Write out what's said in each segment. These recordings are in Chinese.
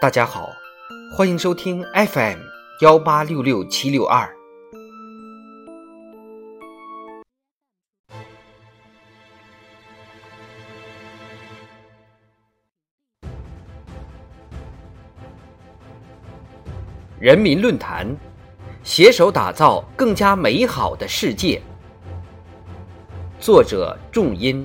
大家好，欢迎收听 FM 幺八六六七六二。人民论坛，携手打造更加美好的世界。作者：仲音。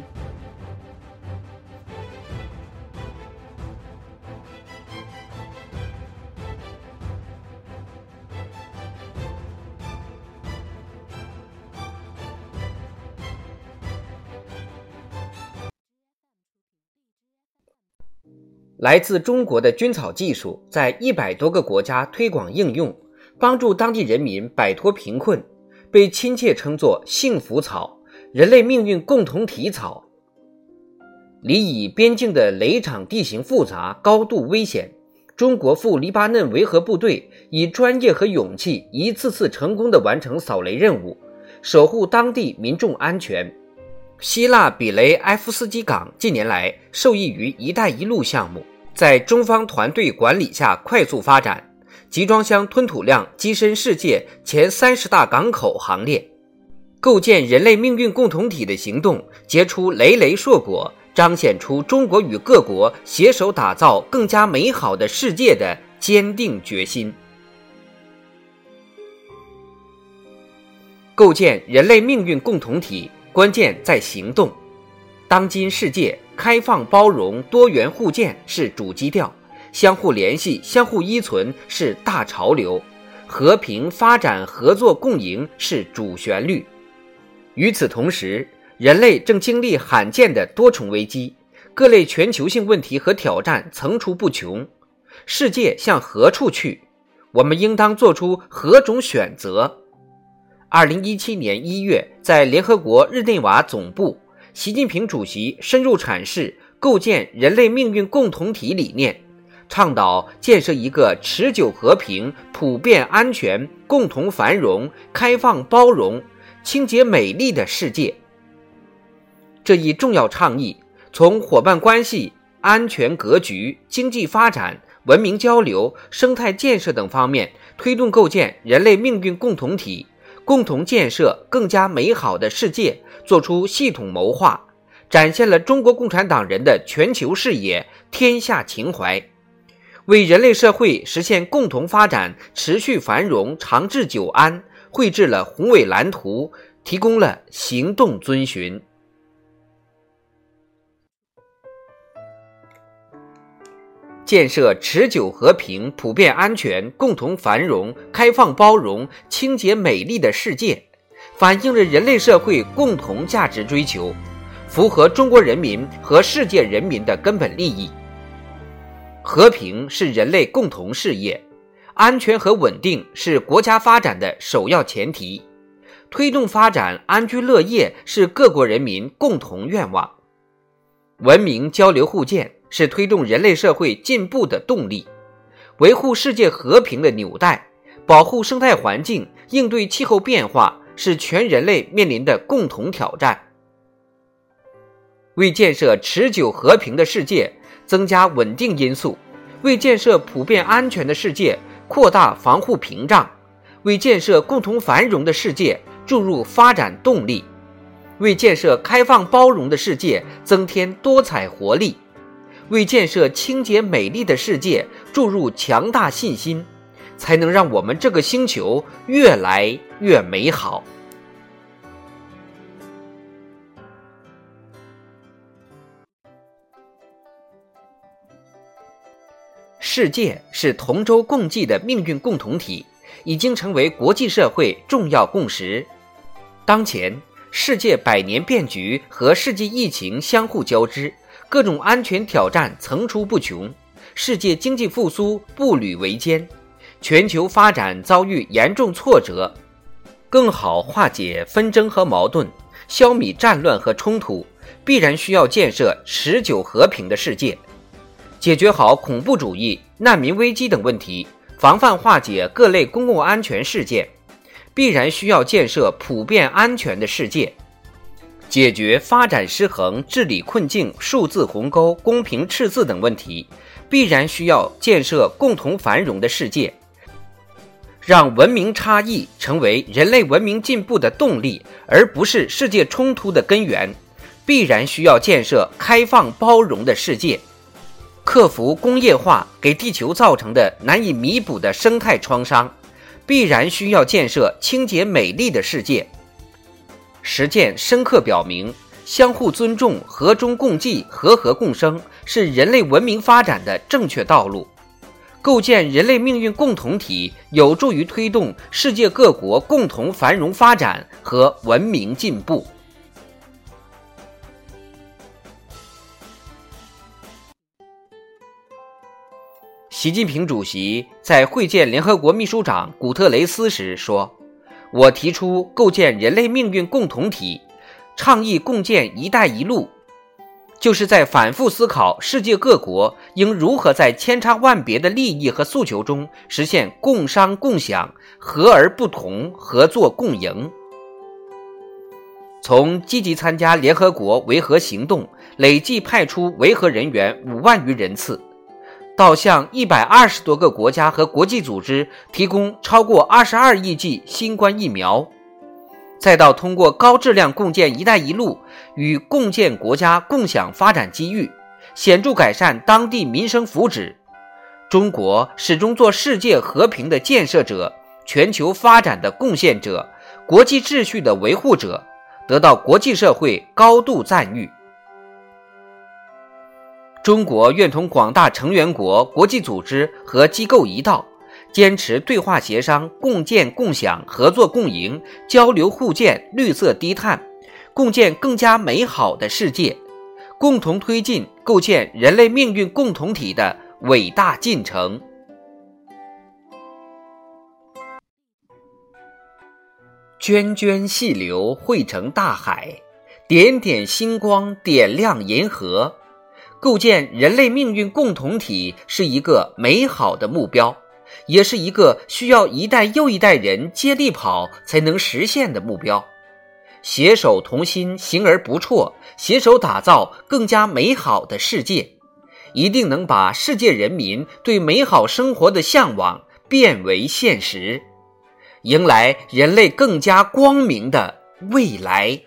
来自中国的菌草技术在一百多个国家推广应用，帮助当地人民摆脱贫困，被亲切称作“幸福草”、“人类命运共同体草”。离以边境的雷场地形复杂、高度危险，中国赴黎巴嫩维和部队以专业和勇气，一次次成功地完成扫雷任务，守护当地民众安全。希腊比雷埃夫斯基港近年来受益于“一带一路”项目。在中方团队管理下快速发展，集装箱吞吐量跻身世界前三十大港口行列，构建人类命运共同体的行动结出累累硕果，彰显出中国与各国携手打造更加美好的世界的坚定决心。构建人类命运共同体，关键在行动。当今世界。开放、包容、多元互鉴是主基调，相互联系、相互依存是大潮流，和平发展、合作共赢是主旋律。与此同时，人类正经历罕见的多重危机，各类全球性问题和挑战层出不穷。世界向何处去？我们应当做出何种选择？二零一七年一月，在联合国日内瓦总部。习近平主席深入阐释构建人类命运共同体理念，倡导建设一个持久和平、普遍安全、共同繁荣、开放包容、清洁美丽的世界。这一重要倡议从伙伴关系、安全格局、经济发展、文明交流、生态建设等方面推动构建人类命运共同体。共同建设更加美好的世界，做出系统谋划，展现了中国共产党人的全球视野、天下情怀，为人类社会实现共同发展、持续繁荣、长治久安绘制了宏伟蓝图，提供了行动遵循。建设持久和平、普遍安全、共同繁荣、开放包容、清洁美丽的世界，反映了人类社会共同价值追求，符合中国人民和世界人民的根本利益。和平是人类共同事业，安全和稳定是国家发展的首要前提，推动发展安居乐业是各国人民共同愿望，文明交流互鉴。是推动人类社会进步的动力，维护世界和平的纽带，保护生态环境，应对气候变化是全人类面临的共同挑战。为建设持久和平的世界增加稳定因素，为建设普遍安全的世界扩大防护屏障，为建设共同繁荣的世界注入发展动力，为建设开放包容的世界增添多彩活力。为建设清洁美丽的世界注入强大信心，才能让我们这个星球越来越美好。世界是同舟共济的命运共同体，已经成为国际社会重要共识。当前，世界百年变局和世纪疫情相互交织。各种安全挑战层出不穷，世界经济复苏步履维艰，全球发展遭遇严重挫折。更好化解纷争和矛盾，消弭战乱和冲突，必然需要建设持久和平的世界，解决好恐怖主义、难民危机等问题，防范化解各类公共安全事件，必然需要建设普遍安全的世界。解决发展失衡、治理困境、数字鸿沟、公平赤字等问题，必然需要建设共同繁荣的世界，让文明差异成为人类文明进步的动力，而不是世界冲突的根源。必然需要建设开放包容的世界，克服工业化给地球造成的难以弥补的生态创伤。必然需要建设清洁美丽的世界。实践深刻表明，相互尊重、和衷共济、和和共生是人类文明发展的正确道路。构建人类命运共同体，有助于推动世界各国共同繁荣发展和文明进步。习近平主席在会见联合国秘书长古特雷斯时说：“我提出构建人类命运共同体，倡议共建‘一带一路’，就是在反复思考世界各国应如何在千差万别的利益和诉求中实现共商共享、和而不同、合作共赢。从积极参加联合国维和行动，累计派出维和人员五万余人次。”到向一百二十多个国家和国际组织提供超过二十二亿剂新冠疫苗，再到通过高质量共建“一带一路”与共建国家共享发展机遇，显著改善当地民生福祉。中国始终做世界和平的建设者、全球发展的贡献者、国际秩序的维护者，得到国际社会高度赞誉。中国愿同广大成员国、国际组织和机构一道，坚持对话协商、共建共享、合作共赢、交流互鉴、绿色低碳，共建更加美好的世界，共同推进构建人类命运共同体的伟大进程。涓涓细流汇成大海，点点星光点亮银河。构建人类命运共同体是一个美好的目标，也是一个需要一代又一代人接力跑才能实现的目标。携手同心，行而不辍，携手打造更加美好的世界，一定能把世界人民对美好生活的向往变为现实，迎来人类更加光明的未来。